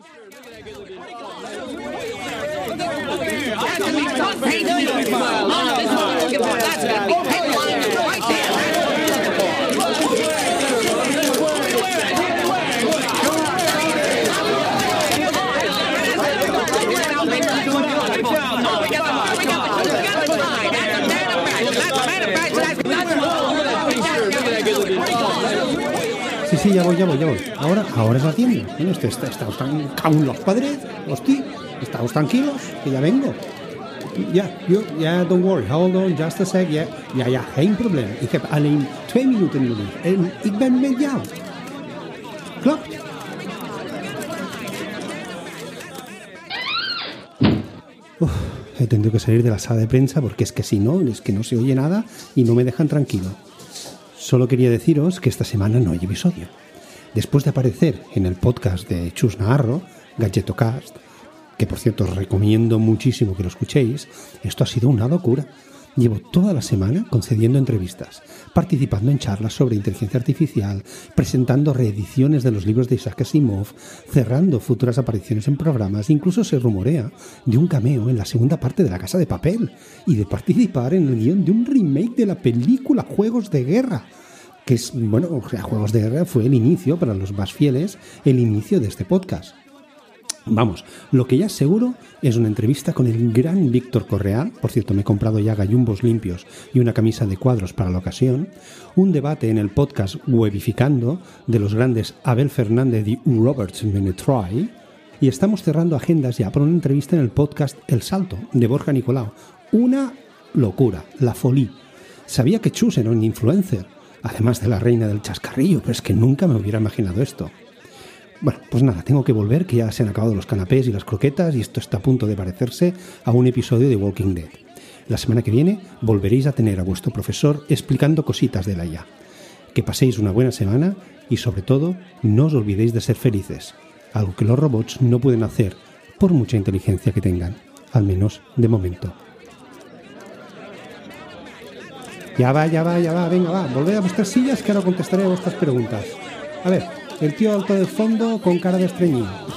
That's a big top. Hey, no, you're a smile. That's a big sí, ya voy, ya voy, ya voy. Ahora, ahora es la tienda. Bueno, este, está, están caun los padres, hostia. Estamos tranquilos, que ya vengo. Ja, jo, ja, don't worry, hold on, just a sec. Ja, ja, ja, geen probleem. Ik heb alleen twee minuten nodig. En ik ben met jou. Klopt? Uf, he tenido que salir de la sala de prensa porque es que si no, es que no se oye nada y no me dejan tranquilo. Solo quería deciros que esta semana no hay episodio. Después de aparecer en el podcast de Chus Naharro, Gadgetocast, que por cierto os recomiendo muchísimo que lo escuchéis, esto ha sido una locura. Llevo toda la semana concediendo entrevistas, participando en charlas sobre inteligencia artificial, presentando reediciones de los libros de Isaac Asimov, cerrando futuras apariciones en programas, incluso se rumorea de un cameo en la segunda parte de La Casa de Papel y de participar en el guion de un remake de la película Juegos de Guerra que es, bueno, Juegos de Guerra fue el inicio, para los más fieles, el inicio de este podcast. Vamos, lo que ya es seguro es una entrevista con el gran Víctor Correal, por cierto me he comprado ya gallumbos limpios y una camisa de cuadros para la ocasión, un debate en el podcast Webificando de los grandes Abel Fernández y Roberts Menetroy, y estamos cerrando agendas ya por una entrevista en el podcast El Salto de Borja Nicolau. Una locura, la folí. Sabía que Chus era un influencer, además de la reina del chascarrillo, pero es que nunca me hubiera imaginado esto. Bueno, pues nada, tengo que volver, que ya se han acabado los canapés y las croquetas y esto está a punto de parecerse a un episodio de Walking Dead. La semana que viene volveréis a tener a vuestro profesor explicando cositas de la IA. Que paséis una buena semana y sobre todo no os olvidéis de ser felices, algo que los robots no pueden hacer por mucha inteligencia que tengan, al menos de momento. Ya va, ya va, ya va, venga, va, volved a vuestras sillas que ahora contestaré a vuestras preguntas. A ver, el tío alto del fondo con cara de estreñido.